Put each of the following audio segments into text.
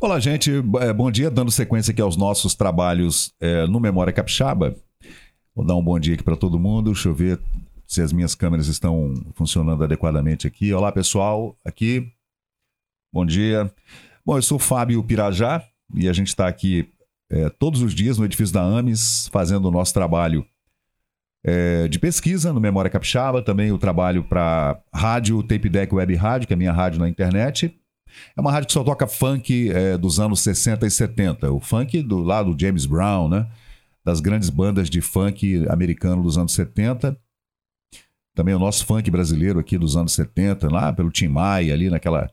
Olá, gente. É, bom dia. Dando sequência aqui aos nossos trabalhos é, no Memória Capixaba. Vou dar um bom dia aqui para todo mundo. Deixa eu ver se as minhas câmeras estão funcionando adequadamente aqui. Olá, pessoal. Aqui. Bom dia. Bom, eu sou Fábio Pirajá e a gente está aqui é, todos os dias no edifício da AMES fazendo o nosso trabalho é, de pesquisa no Memória Capixaba, também o trabalho para rádio, Tape Deck Web Rádio, que é a minha rádio na internet. É uma rádio que só toca funk é, dos anos 60 e 70. O funk do lado do James Brown, né? Das grandes bandas de funk americano dos anos 70. Também o nosso funk brasileiro aqui dos anos 70, lá pelo Tim Maia, ali naquela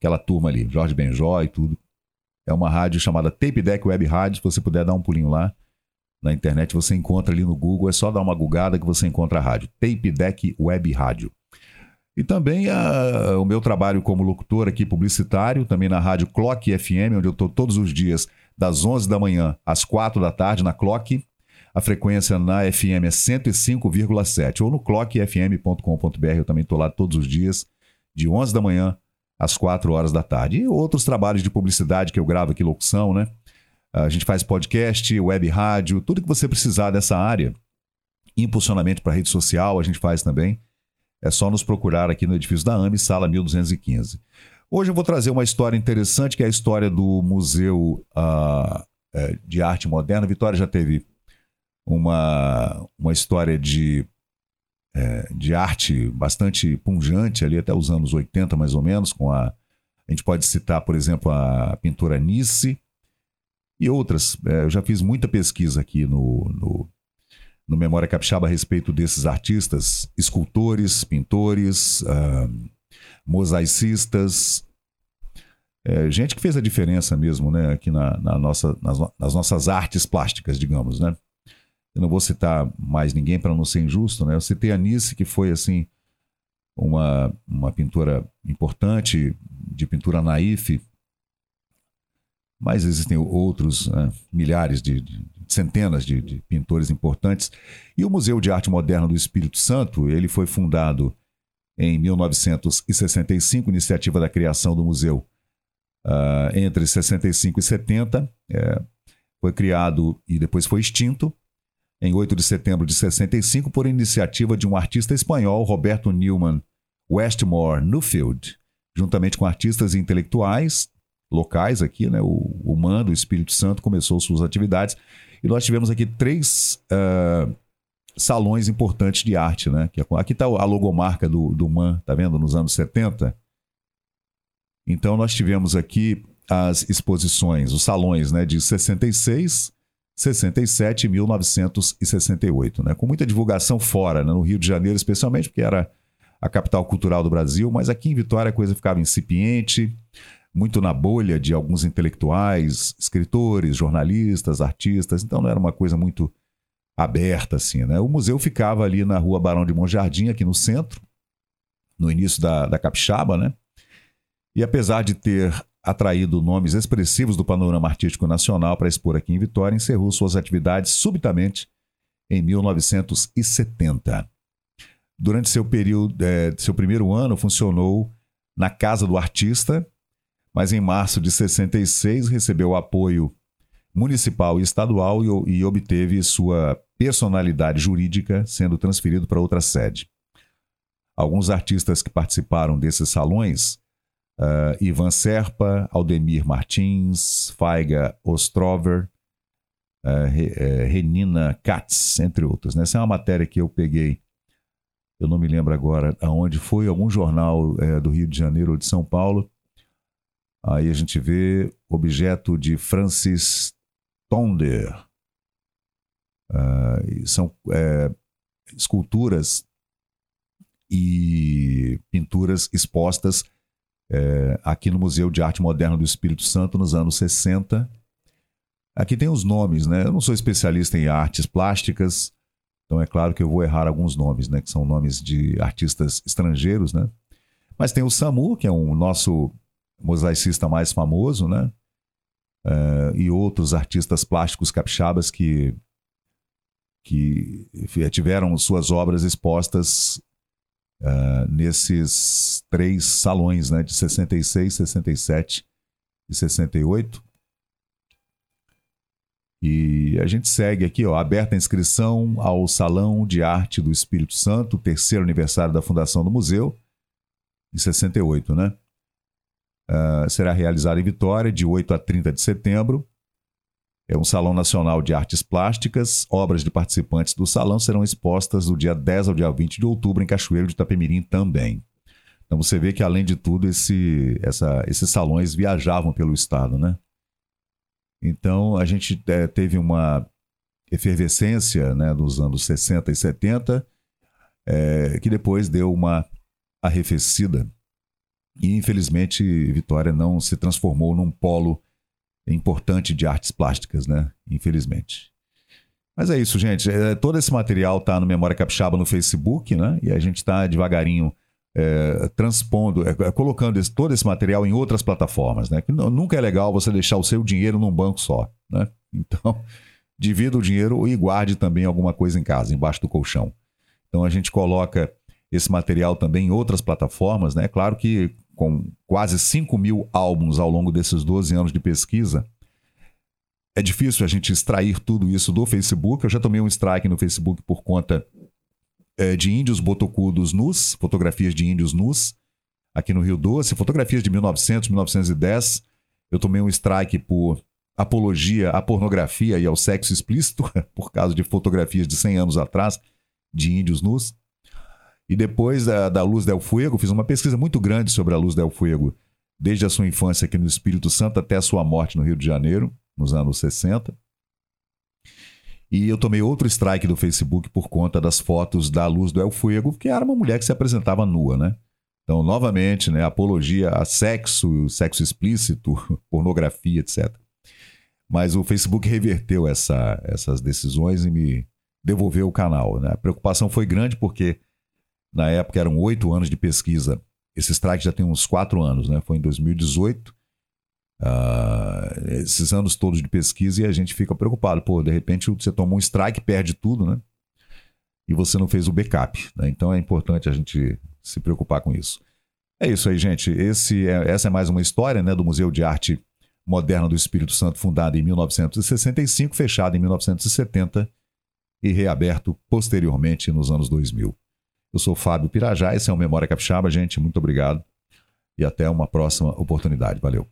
aquela turma ali, Jorge Benjó e tudo. É uma rádio chamada Tape Deck Web Rádio. Se você puder dar um pulinho lá na internet, você encontra ali no Google. É só dar uma gugada que você encontra a rádio. Tape Deck Web Rádio. E também a, o meu trabalho como locutor aqui publicitário, também na rádio Clock FM, onde eu estou todos os dias, das 11 da manhã às 4 da tarde, na Clock. A frequência na FM é 105,7 ou no clockfm.com.br. Eu também estou lá todos os dias, de 11 da manhã às 4 horas da tarde. E outros trabalhos de publicidade que eu gravo aqui, locução, né? A gente faz podcast, web rádio, tudo que você precisar dessa área. Impulsionamento para rede social, a gente faz também. É só nos procurar aqui no edifício da AME, sala 1215. Hoje eu vou trazer uma história interessante, que é a história do Museu uh, de Arte Moderna. Vitória já teve uma, uma história de, é, de arte bastante punjante ali até os anos 80, mais ou menos, com a. A gente pode citar, por exemplo, a pintora Nice e outras. É, eu já fiz muita pesquisa aqui no, no, no Memória Capixaba a respeito desses artistas, escultores, pintores, uh, mosaicistas, é, gente que fez a diferença mesmo, né, aqui na, na nossa, nas, nas, nossas artes plásticas, digamos, né. Eu não vou citar mais ninguém para não ser injusto, né. Eu citei a Nice, que foi assim uma, uma pintora importante de pintura naif, mas existem outros né, milhares de, de centenas de, de, pintores importantes. E o Museu de Arte Moderna do Espírito Santo, ele foi fundado em 1965, iniciativa da criação do museu. Uh, entre 65 e 70, é, foi criado e depois foi extinto em 8 de setembro de 65 por iniciativa de um artista espanhol, Roberto Newman Westmore Newfield, juntamente com artistas e intelectuais locais aqui, né? O, o MAN do Espírito Santo começou suas atividades e nós tivemos aqui três uh, salões importantes de arte, né? Aqui está a logomarca do, do MAN, tá vendo? Nos anos 70. Então nós tivemos aqui as exposições, os salões, né? De 66, 67 e 1968, né? Com muita divulgação fora, né? no Rio de Janeiro especialmente, porque era a capital cultural do Brasil, mas aqui em Vitória a coisa ficava incipiente muito na bolha de alguns intelectuais, escritores, jornalistas, artistas, então não era uma coisa muito aberta assim, né? O museu ficava ali na rua Barão de Monjardim, aqui no centro, no início da, da Capixaba, né? E apesar de ter atraído nomes expressivos do panorama artístico nacional para expor aqui em Vitória, encerrou suas atividades subitamente em 1970. Durante seu período, é, seu primeiro ano, funcionou na Casa do Artista, mas em março de 66 recebeu apoio municipal e estadual e, e obteve sua personalidade jurídica, sendo transferido para outra sede. Alguns artistas que participaram desses salões, uh, Ivan Serpa, Aldemir Martins, Faiga Ostrover, uh, Renina Katz, entre outros. Né? Essa é uma matéria que eu peguei, eu não me lembro agora aonde foi, algum jornal uh, do Rio de Janeiro ou de São Paulo, Aí a gente vê objeto de Francis Tonder. Uh, são é, esculturas e pinturas expostas é, aqui no Museu de Arte Moderna do Espírito Santo nos anos 60. Aqui tem os nomes, né? Eu não sou especialista em artes plásticas, então é claro que eu vou errar alguns nomes, né? Que são nomes de artistas estrangeiros, né? Mas tem o Samu, que é um nosso mosaicista mais famoso, né? Uh, e outros artistas plásticos capixabas que, que tiveram suas obras expostas uh, nesses três salões, né? De 66, 67 1968. E a gente segue aqui, ó, aberta a inscrição ao Salão de Arte do Espírito Santo, terceiro aniversário da fundação do museu, em 68, né? Uh, será realizado em Vitória, de 8 a 30 de setembro. É um Salão Nacional de Artes Plásticas. Obras de participantes do salão serão expostas do dia 10 ao dia 20 de outubro em Cachoeiro de Itapemirim também. Então você vê que, além de tudo, esse, essa, esses salões viajavam pelo estado, né? Então, a gente é, teve uma efervescência né, nos anos 60 e 70, é, que depois deu uma arrefecida. E, infelizmente, Vitória não se transformou num polo importante de artes plásticas, né? Infelizmente. Mas é isso, gente. É, todo esse material está no Memória Capixaba no Facebook, né? E a gente está devagarinho é, transpondo, é, é, colocando esse, todo esse material em outras plataformas, né? Que nunca é legal você deixar o seu dinheiro num banco só, né? Então, divida o dinheiro e guarde também alguma coisa em casa, embaixo do colchão. Então, a gente coloca esse material também em outras plataformas, né? Claro que com quase 5 mil álbuns ao longo desses 12 anos de pesquisa, é difícil a gente extrair tudo isso do Facebook. Eu já tomei um strike no Facebook por conta é, de índios botocudos nus, fotografias de índios nus, aqui no Rio Doce, fotografias de 1900, 1910. Eu tomei um strike por apologia à pornografia e ao sexo explícito, por causa de fotografias de 100 anos atrás de índios nus. E depois da, da Luz del Fuego, fiz uma pesquisa muito grande sobre a Luz del Fuego, desde a sua infância aqui no Espírito Santo até a sua morte no Rio de Janeiro, nos anos 60. E eu tomei outro strike do Facebook por conta das fotos da Luz do El Fuego, que era uma mulher que se apresentava nua, né? Então, novamente, né, apologia a sexo, sexo explícito, pornografia, etc. Mas o Facebook reverteu essa, essas decisões e me devolveu o canal. Né? A preocupação foi grande porque, na época, eram oito anos de pesquisa. Esse strike já tem uns quatro anos, né? Foi em 2018 uh, esses anos todos de pesquisa e a gente fica preocupado. Pô, de repente você toma um strike, perde tudo, né? E você não fez o backup. Né? Então é importante a gente se preocupar com isso. É isso aí, gente. Esse é, essa é mais uma história né, do Museu de Arte Moderna do Espírito Santo, fundado em 1965, fechado em 1970 e reaberto posteriormente nos anos 2000. Eu sou Fábio Pirajá, esse é o Memória Capixaba, gente. Muito obrigado e até uma próxima oportunidade. Valeu.